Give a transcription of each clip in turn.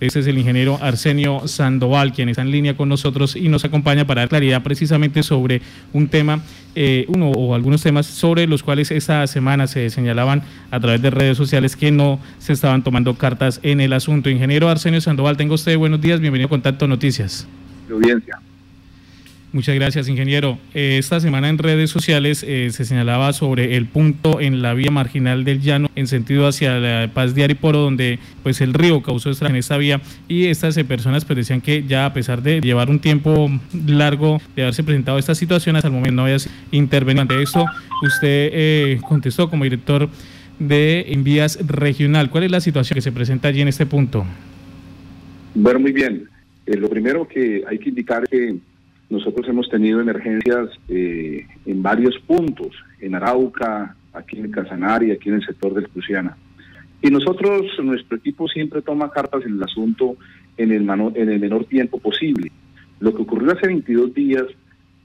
Este es el ingeniero Arsenio Sandoval, quien está en línea con nosotros y nos acompaña para dar claridad precisamente sobre un tema, eh, uno o algunos temas sobre los cuales esta semana se señalaban a través de redes sociales que no se estaban tomando cartas en el asunto. Ingeniero Arsenio Sandoval, tengo usted buenos días, bienvenido a Contacto Noticias. Audiencia. Muchas gracias, ingeniero. Eh, esta semana en redes sociales eh, se señalaba sobre el punto en la vía marginal del llano en sentido hacia la Paz de Ariporo, donde pues el río causó estragos en esta vía y estas eh, personas pues decían que ya a pesar de llevar un tiempo largo de haberse presentado esta situación, hasta el momento no había intervenido. Ante esto, usted contestó como director de Envías Regional. ¿Cuál es la situación que se presenta allí en este punto? Bueno, muy bien. lo primero que hay que indicar es que nosotros hemos tenido emergencias eh, en varios puntos, en Arauca, aquí en Casanare, aquí en el sector del Cruciana. Y nosotros, nuestro equipo siempre toma cartas en el asunto en el, en el menor tiempo posible. Lo que ocurrió hace 22 días,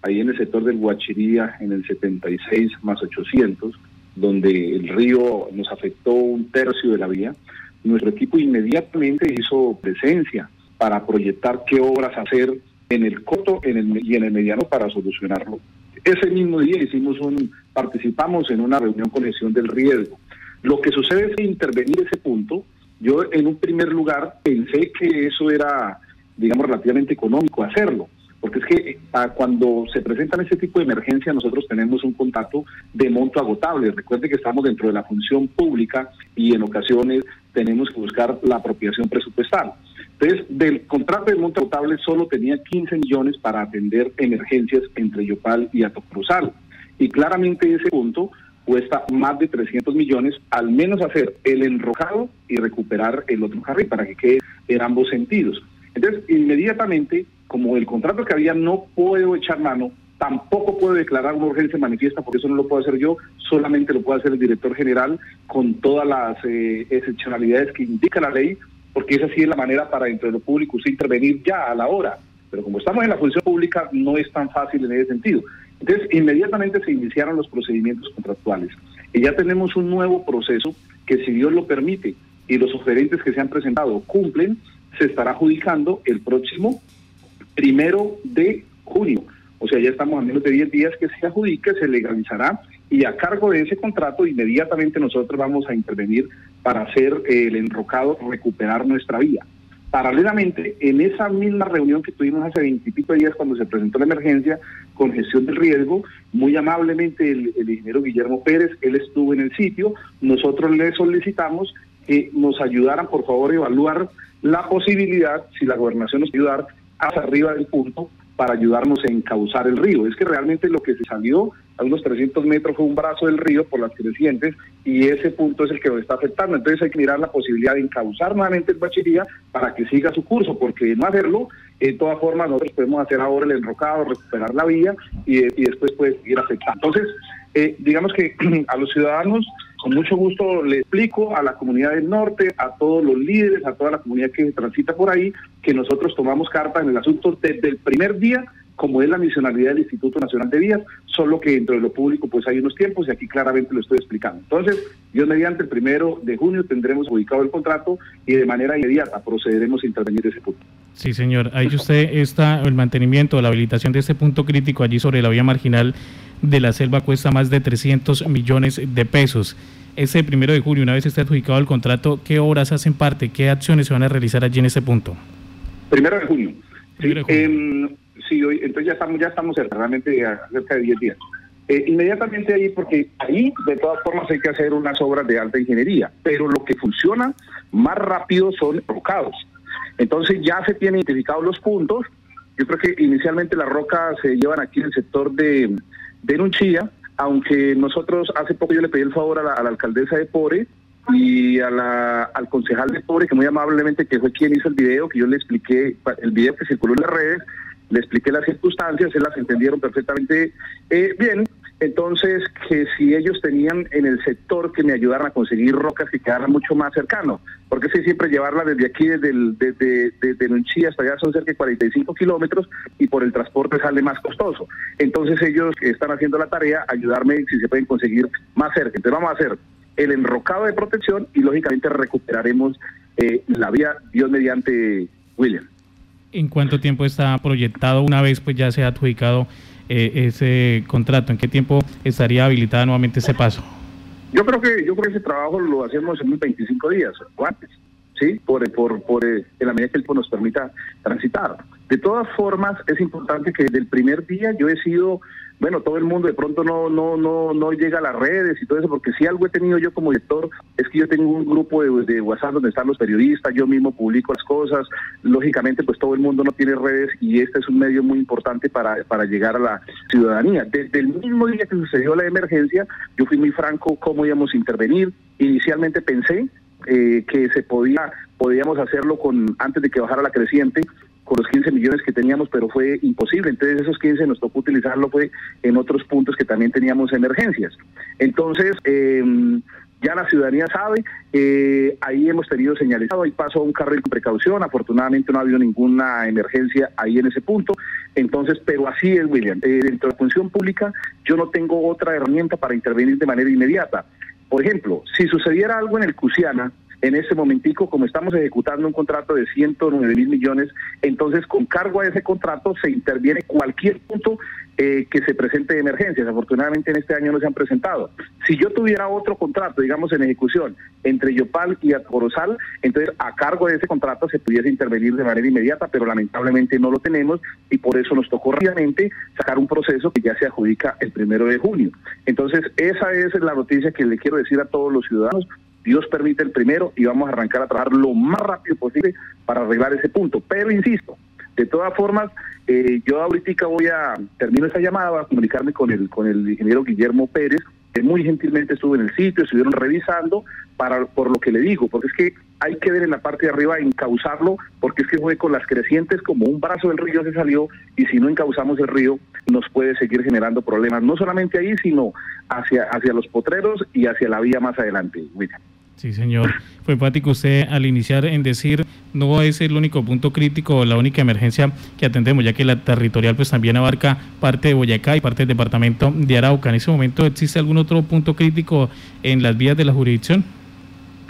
ahí en el sector del Guachiría, en el 76 más 800, donde el río nos afectó un tercio de la vía, nuestro equipo inmediatamente hizo presencia para proyectar qué obras hacer en el corto en el, y en el mediano para solucionarlo. Ese mismo día hicimos un, participamos en una reunión con gestión del riesgo. Lo que sucede es que intervenir ese punto, yo en un primer lugar pensé que eso era, digamos, relativamente económico hacerlo, porque es que ah, cuando se presentan ese tipo de emergencia nosotros tenemos un contrato de monto agotable. Recuerde que estamos dentro de la función pública y en ocasiones tenemos que buscar la apropiación presupuestal. Entonces, del contrato de monto agotable solo tenía 15 millones para atender emergencias entre Yopal y Atocruzal. Y claramente ese punto cuesta más de 300 millones, al menos hacer el enrojado y recuperar el otro carril para que quede en ambos sentidos. Entonces, inmediatamente, como el contrato que había no puedo echar mano, tampoco puedo declarar una urgencia manifiesta, porque eso no lo puedo hacer yo, solamente lo puede hacer el director general con todas las eh, excepcionalidades que indica la ley, porque esa sí es la manera para dentro de lo público usted intervenir ya a la hora. Pero como estamos en la función pública, no es tan fácil en ese sentido. Entonces, inmediatamente se iniciaron los procedimientos contractuales. Y ya tenemos un nuevo proceso que, si Dios lo permite y los oferentes que se han presentado cumplen, se estará adjudicando el próximo primero de junio. O sea, ya estamos a menos de 10 días que se adjudique, se legalizará y a cargo de ese contrato inmediatamente nosotros vamos a intervenir para hacer el enrocado, recuperar nuestra vía. Paralelamente, en esa misma reunión que tuvimos hace veintipico días cuando se presentó la emergencia con gestión del riesgo, muy amablemente el, ingeniero Guillermo Pérez, él estuvo en el sitio, nosotros le solicitamos que nos ayudaran, por favor, a evaluar la posibilidad, si la gobernación nos ayudar, hacia arriba del punto para ayudarnos a encauzar el río. Es que realmente lo que se salió a unos 300 metros fue un brazo del río por las crecientes y ese punto es el que nos está afectando. Entonces hay que mirar la posibilidad de encauzar nuevamente el bachería para que siga su curso, porque de no hacerlo, de todas formas nosotros podemos hacer ahora el enrocado, recuperar la vía y, después puede seguir afectando. Entonces, eh, digamos que a los ciudadanos con mucho gusto le explico a la comunidad del norte, a todos los líderes, a toda la comunidad que transita por ahí, que nosotros tomamos carta en el asunto desde el primer día como es la misionalidad del Instituto Nacional de Vías, solo que dentro de lo público pues hay unos tiempos y aquí claramente lo estoy explicando. Entonces, yo mediante el primero de junio tendremos ubicado el contrato y de manera inmediata procederemos a intervenir ese punto. Sí, señor. Ahí usted está el mantenimiento, la habilitación de este punto crítico allí sobre la vía marginal de la selva cuesta más de 300 millones de pesos. Ese primero de junio, una vez esté adjudicado el contrato, ¿qué obras hacen parte? ¿Qué acciones se van a realizar allí en ese punto? Primero de junio. Primero de junio. Em, sí, hoy, entonces ya estamos, ya estamos realmente a cerca de 10 días. Eh, inmediatamente ahí, porque ahí de todas formas hay que hacer unas obras de alta ingeniería, pero lo que funciona más rápido son rocados. Entonces ya se tienen identificados los puntos. Yo creo que inicialmente las rocas se llevan aquí en el sector de, de Nunchilla, aunque nosotros hace poco yo le pedí el favor a la, alcaldesa de Pore y a la, al concejal de Pore, que muy amablemente, que fue quien hizo el video, que yo le expliqué, el video que circuló en las redes, le expliqué las circunstancias, se las entendieron perfectamente eh, bien. Entonces, que si ellos tenían en el sector que me ayudaran a conseguir rocas que quedaran mucho más cercano, porque si siempre llevarla desde aquí, desde, el, Nunchí hasta allá son cerca de 45 kilómetros y por el transporte sale más costoso. Entonces ellos están haciendo la tarea, ayudarme si se pueden conseguir más cerca. Entonces vamos a hacer el enrocado de protección y lógicamente recuperaremos eh, la vía Dios mediante William. ¿En cuánto tiempo está proyectado una vez pues ya se ha adjudicado eh, ese contrato? ¿En qué tiempo estaría habilitada nuevamente ese paso? Yo creo que yo creo que ese trabajo lo hacemos en 25 días o antes, ¿sí? Por, por, por en la medida que el nos permita transitar. De todas formas, es importante que desde el primer día yo he sido bueno, todo el mundo de pronto no, no, no, no llega a las redes y todo eso, porque si algo he tenido yo como director es que yo tengo un grupo de, WhatsApp donde están los periodistas, yo mismo publico las cosas, lógicamente pues todo el mundo no tiene redes y este es un medio muy importante para, para llegar a la ciudadanía. Desde el mismo día que sucedió la emergencia, yo fui muy franco cómo íbamos a intervenir. Inicialmente pensé eh, que se podía podíamos hacerlo con antes de que bajara la creciente con los 15 millones que teníamos, pero fue imposible. Entonces esos 15 nos tocó utilizarlo fue en otros puntos que también teníamos emergencias. Entonces, em, ya la ciudadanía sabe, eh, ahí hemos tenido señalizado, ahí pasó un carril con precaución, afortunadamente no ha habido ninguna emergencia ahí en ese punto, entonces, pero así es, William, eh, dentro de la función pública yo no tengo otra herramienta para intervenir de manera inmediata. Por ejemplo, si sucediera algo en el Cusiana, en ese momentico, como estamos ejecutando un contrato de 109 mil millones, entonces con cargo a ese contrato se interviene cualquier punto eh, que se presente de emergencias. Afortunadamente en este año no se han presentado. Si yo tuviera otro contrato, digamos en ejecución, entre Yopal y Atorosal, entonces a cargo de ese contrato se pudiese intervenir de manera inmediata, pero lamentablemente no lo tenemos y por eso nos tocó rápidamente sacar un proceso que ya se adjudica el primero de junio. Entonces esa es la noticia que le quiero decir a todos los ciudadanos. Dios permite el primero y vamos a arrancar a trabajar lo más rápido posible para arreglar ese punto. Pero insisto, de todas formas, eh, yo ahorita voy a termino esa llamada, voy a comunicarme con el con el ingeniero Guillermo Pérez, que muy gentilmente estuvo en el sitio, estuvieron revisando para por lo que le digo, porque es que hay que ver en la parte de arriba encauzarlo, porque es que fue con las crecientes como un brazo del río se salió y si no encauzamos el río nos puede seguir generando problemas, no solamente ahí, sino hacia hacia los potreros y hacia la vía más adelante. Sí, señor. Fue empático usted al iniciar en decir no es el único punto crítico o la única emergencia que atendemos, ya que la territorial pues también abarca parte de Boyacá y parte del departamento de Arauca. ¿En ese momento existe algún otro punto crítico en las vías de la jurisdicción?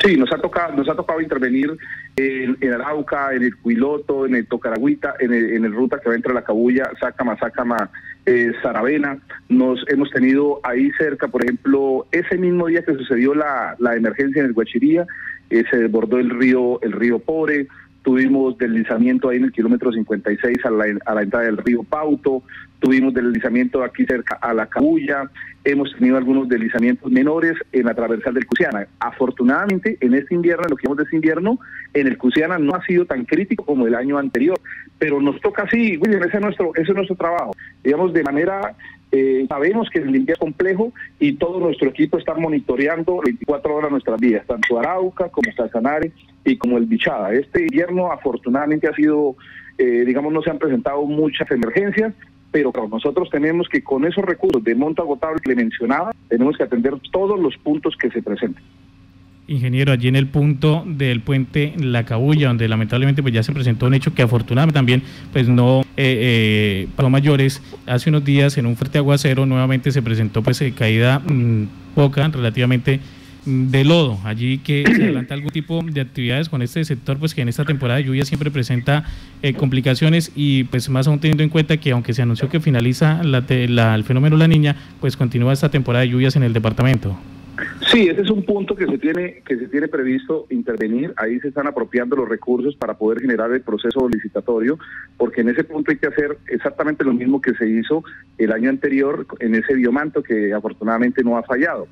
Sí, nos ha tocado, nos ha tocado intervenir en, Arauca, en el Cuiloto, en el Tocaragüita, en el, en el ruta que va entre la Cabulla, Sácama, Sácama, eh, Saravena. Nos hemos tenido ahí cerca, por ejemplo, ese mismo día que sucedió la, la emergencia en el Guachiría, eh, se desbordó el río, el río Pobre, tuvimos deslizamiento ahí en el kilómetro 56 a la, a la entrada del río Pauto, tuvimos deslizamiento aquí cerca a la Cabulla, hemos tenido algunos deslizamientos menores en la transversal del Cusiana. Afortunadamente, en este invierno, en lo que hemos de este invierno, en el Cusiana no ha sido tan crítico como el año anterior, pero nos toca así, William, ese es nuestro, ese es nuestro trabajo. Digamos, de manera eh, sabemos que el limpia es complejo y todo nuestro equipo está monitoreando 24 horas nuestras vías, tanto Arauca como Salsanare y como el Bichada. Este invierno afortunadamente ha sido, eh, digamos, no se han presentado muchas emergencias, pero nosotros tenemos que con esos recursos de monto agotable que le mencionaba, tenemos que atender todos los puntos que se presenten. Ingeniero, allí en el punto del puente La Cabulla, donde lamentablemente pues ya se presentó un hecho que afortunadamente también pues no eh, eh, mayores. Hace unos días en un fuerte aguacero nuevamente se presentó pues eh, caída mm, poca, relativamente mm, de lodo. Allí que se adelanta algún tipo de actividades con este sector, pues que en esta temporada de lluvia siempre presenta eh, complicaciones y pues más aún teniendo en cuenta que aunque se anunció que finaliza la, la, el fenómeno La Niña, pues continúa esta temporada de lluvias en el departamento. Sí, ese es un punto que se tiene que se tiene previsto intervenir. Ahí se están apropiando los recursos para poder generar el proceso licitatorio, porque en ese punto hay que hacer exactamente lo mismo que se hizo el año anterior en ese biomanto que afortunadamente no ha fallado.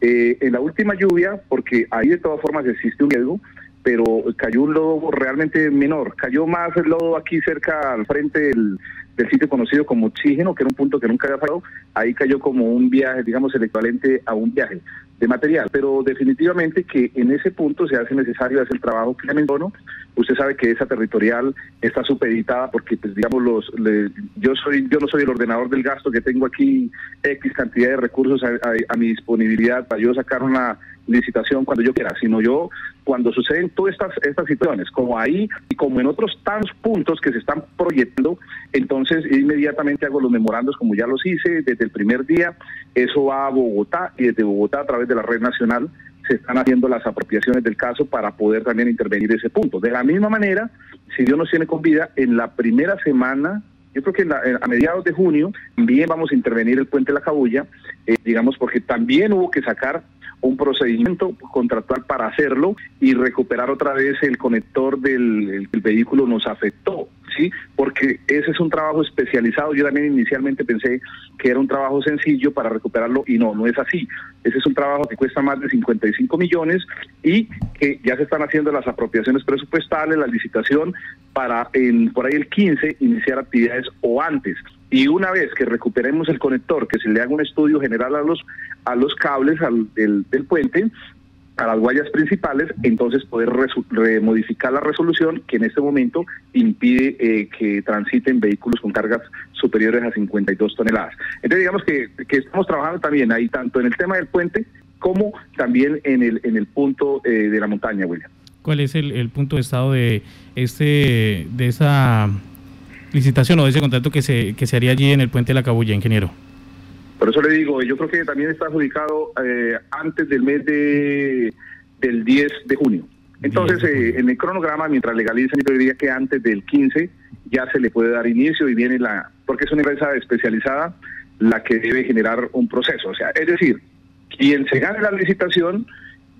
Eh, en la última lluvia, porque ahí de todas formas existe un riesgo, pero cayó un lodo realmente menor. Cayó más el lodo aquí cerca al frente del, del sitio conocido como Oxígeno, que era un punto que nunca había fallado. Ahí cayó como un viaje, digamos, el equivalente a un viaje de material, pero definitivamente que en ese punto se hace necesario hacer el trabajo que menciono. Usted sabe que esa territorial está supeditada porque, pues, digamos, los, yo soy yo no soy el ordenador del gasto que tengo aquí X cantidad de recursos a mi disponibilidad para yo sacar una licitación cuando yo quiera, sino yo cuando suceden todas estas, estas situaciones, como ahí y como en otros tantos puntos que se están proyectando, entonces inmediatamente hago los memorandos como ya los hice desde el primer día, eso va a Bogotá y desde Bogotá a través de la red nacional se están haciendo las apropiaciones del caso para poder también intervenir ese punto. De la misma manera, si Dios nos tiene con vida, en la primera semana yo creo que a mediados de junio también vamos a intervenir el puente de la Cabulla, eh, digamos, porque también hubo que sacar un procedimiento contractual para hacerlo y recuperar otra vez el conector del vehículo nos afectó. ¿sí? Porque ese es un trabajo especializado. Yo también inicialmente pensé que era un trabajo sencillo para recuperarlo y no, no es así. Ese es un trabajo que cuesta más de 55 millones y que ya se están haciendo las apropiaciones presupuestales, la licitación para en, por ahí el 15 iniciar actividades o antes. Y una vez que recuperemos el conector, que se le haga un estudio general a los a los cables al, del, del puente, a las guayas principales, entonces poder modificar la resolución que en este momento impide eh, que transiten vehículos con cargas superiores a 52 toneladas. Entonces digamos que, que, estamos trabajando también ahí tanto en el tema del puente como también en el, en el punto eh, de la montaña, William. ¿Cuál es el, el punto de estado de este de esa licitación o de ese contrato que se, que se haría allí en el puente de la Cabulla, ingeniero? Por eso le digo, yo creo que también está adjudicado eh, antes del mes de del 10 de junio. Entonces, eh, en el cronograma, mientras legalicen, yo diría que antes del 15 ya se le puede dar inicio y viene la, porque es una empresa especializada la que debe generar un proceso. O sea, es decir, quien se gane la licitación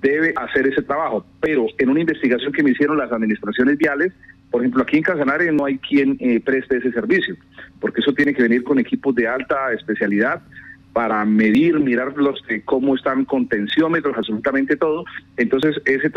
debe hacer ese trabajo, pero en una investigación que me hicieron las administraciones viales, por ejemplo, aquí en Casanare no hay quien eh, preste ese servicio, porque eso tiene que venir con equipos de alta especialidad para medir, mirar los cómo están con tensiómetros, absolutamente todo. Entonces, ese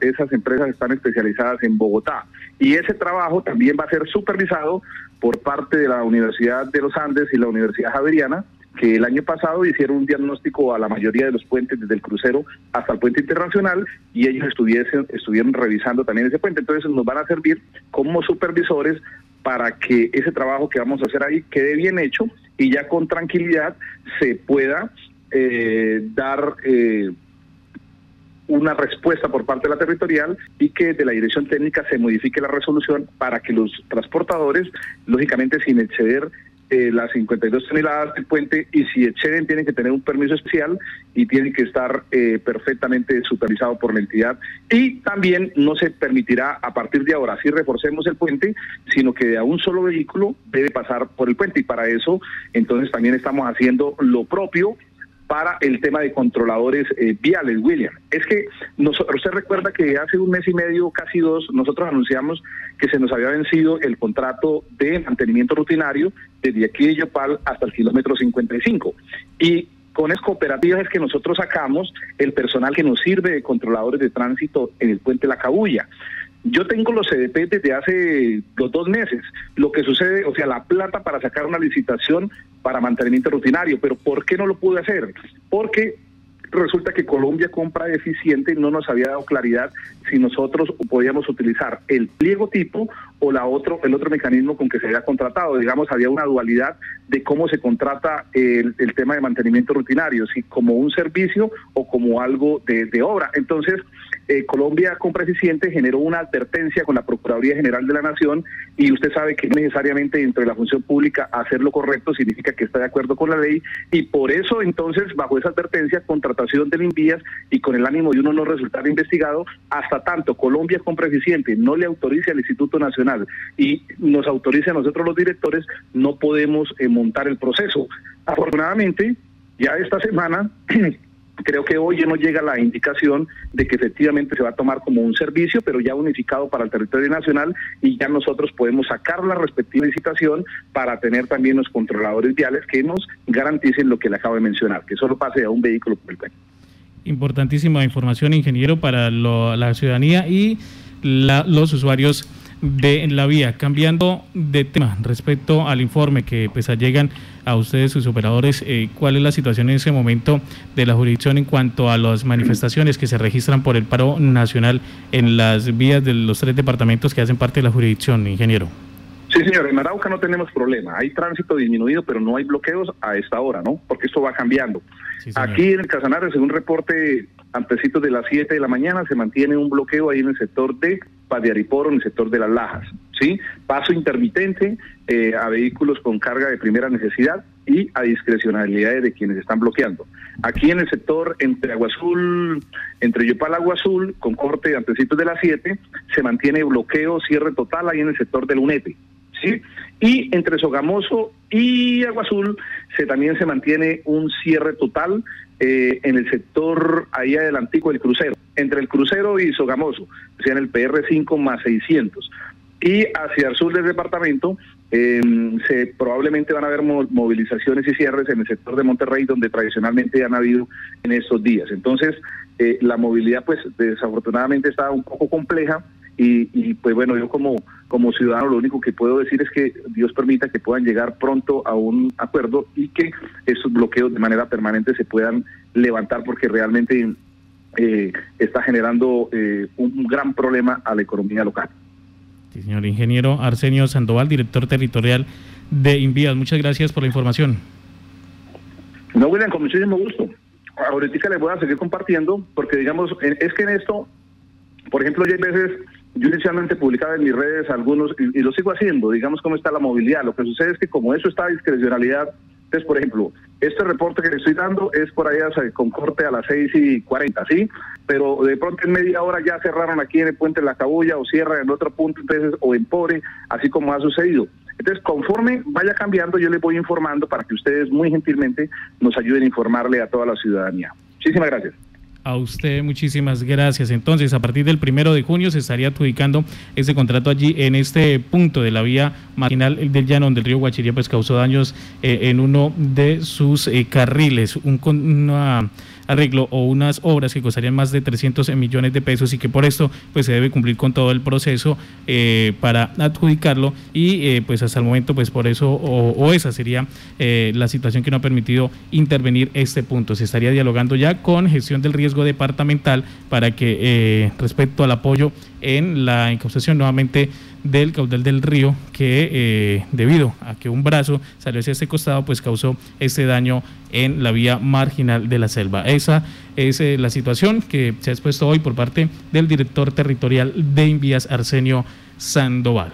esas empresas están especializadas en Bogotá. Y ese trabajo también va a ser supervisado por parte de la Universidad de los Andes y la Universidad Javeriana, que el año pasado hicieron un diagnóstico a la mayoría de los puentes, desde el crucero hasta el puente internacional, y ellos estuviesen, estuvieron revisando también ese puente. Entonces nos van a servir como supervisores para que ese trabajo que vamos a hacer ahí quede bien hecho y ya con tranquilidad se pueda eh, dar eh, una respuesta por parte de la territorial y que de la dirección técnica se modifique la resolución para que los transportadores, lógicamente sin exceder eh, las 52 toneladas del puente y si exceden tienen que tener un permiso especial y tienen que estar eh, perfectamente supervisado por la entidad. Y también no se permitirá a partir de ahora si reforcemos el puente sino que a un solo vehículo debe pasar por el puente. Y para eso entonces también estamos haciendo lo propio para el tema de controladores eh, viales, William. Es que usted recuerda que hace un mes y medio, casi dos, nosotros anunciamos que se nos había vencido el contrato de mantenimiento rutinario desde aquí de Yopal hasta el kilómetro 55. Y con esas cooperativas es que nosotros sacamos el personal que nos sirve de controladores de tránsito en el puente La Cabulla. Yo tengo los CDP desde hace los dos meses. Lo que sucede, o sea, la plata para sacar una licitación para mantenimiento rutinario, pero ¿por qué no lo pude hacer? Porque resulta que Colombia compra eficiente no nos había dado claridad si nosotros podíamos utilizar el pliego tipo o la otro el otro mecanismo con que se había contratado digamos había una dualidad de cómo se contrata el, tema de mantenimiento rutinario si como un servicio o como algo de obra entonces eh, Colombia Compra Eficiente generó una advertencia con la Procuraduría General de la Nación y usted sabe que necesariamente dentro de la función pública hacer lo correcto significa que está de acuerdo con la ley y por eso entonces bajo esa advertencia contratación del Invías y con el ánimo de uno no resultar investigado hasta tanto Colombia Compra Eficiente no le autorice al Instituto Nacional y nos autorice a nosotros los directores no podemos eh, montar el proceso. Afortunadamente ya esta semana Creo que hoy ya nos llega la indicación de que efectivamente se va a tomar como un servicio, pero ya unificado para el territorio nacional y ya nosotros podemos sacar la respectiva licitación para tener también los controladores viales que nos garanticen lo que le acabo de mencionar, que solo pase a un vehículo por el puente. Importantísima información, ingeniero, para la ciudadanía y los usuarios de la vía. Cambiando de tema respecto al informe que pues llegan a ustedes, sus operadores, eh, ¿cuál es la situación en ese momento de la jurisdicción en cuanto a las manifestaciones que se registran por el paro nacional en las vías de los tres departamentos que hacen parte de la jurisdicción, ingeniero? Sí, señor, en Arauca no tenemos problema. Hay tránsito disminuido, pero no hay bloqueos a esta hora, ¿no? Porque esto va cambiando. Aquí en el Casanare, según reporte antecitos de las 7 de la mañana, se mantiene un bloqueo ahí en el sector de Padiariporo, en el sector de las Lajas. ¿sí? Paso intermitente eh, a vehículos con carga de primera necesidad y a discrecionalidad de quienes están bloqueando. Aquí en el sector entre Agua Azul, entre Yopal Agua Azul, con corte antecitos de las 7, se mantiene bloqueo, cierre total ahí en el sector del UNEPE. ¿Sí? Y entre Sogamoso y Agua Azul se, también se mantiene un cierre total eh, en el sector ahí adelantico del crucero, entre el crucero y Sogamoso, o sea, en el PR5 más 600. Y hacia el sur del departamento eh, se probablemente van a haber movilizaciones y cierres en el sector de Monterrey, donde tradicionalmente han habido en estos días. Entonces, eh, la movilidad, pues desafortunadamente está un poco compleja y, pues bueno, yo como, como ciudadano lo único que puedo decir es que Dios permita que puedan llegar pronto a un acuerdo y que esos bloqueos de manera permanente se puedan levantar porque realmente eh, está generando eh, un gran problema a la economía local. Sí, señor ingeniero Arsenio Sandoval, director territorial de Invías. Muchas gracias por la información. No, William, con muchísimo gusto. Ahorita les voy a seguir compartiendo porque digamos, es que en esto, por ejemplo, ya hay veces yo inicialmente publicaba en mis redes algunos, y, lo sigo haciendo, digamos cómo está la movilidad. Lo que sucede es que como eso está a discrecionalidad, entonces, por ejemplo, este reporte que le estoy dando es por allá con corte a las 6 y 40, ¿sí? Pero de pronto en media hora ya cerraron aquí en el puente de la Cabulla o cierran en otro punto, entonces, o en Pore, así como ha sucedido. Entonces, conforme vaya cambiando, yo les voy informando para que ustedes muy gentilmente nos ayuden a informarle a toda la ciudadanía. Muchísimas gracias. A usted muchísimas gracias. Entonces, a partir del primero de junio se estaría adjudicando ese contrato allí en este punto de la vía marginal del llano, donde el río Guachiría pues causó daños eh, en uno de sus eh, carriles. Un, una arreglo o unas obras que costarían más de 300 millones de pesos y que por esto pues se debe cumplir con todo el proceso eh, para adjudicarlo y eh, pues hasta el momento pues por eso o, esa sería eh, la situación que no ha permitido intervenir este punto. Se estaría dialogando ya con gestión del riesgo departamental para que respecto al apoyo en la incausación nuevamente del caudal del río que eh, debido a que un brazo salió hacia este costado pues causó este daño en la vía marginal de la selva. Esa es eh, la situación que se ha expuesto hoy por parte del director territorial de Invías Arsenio Sandoval.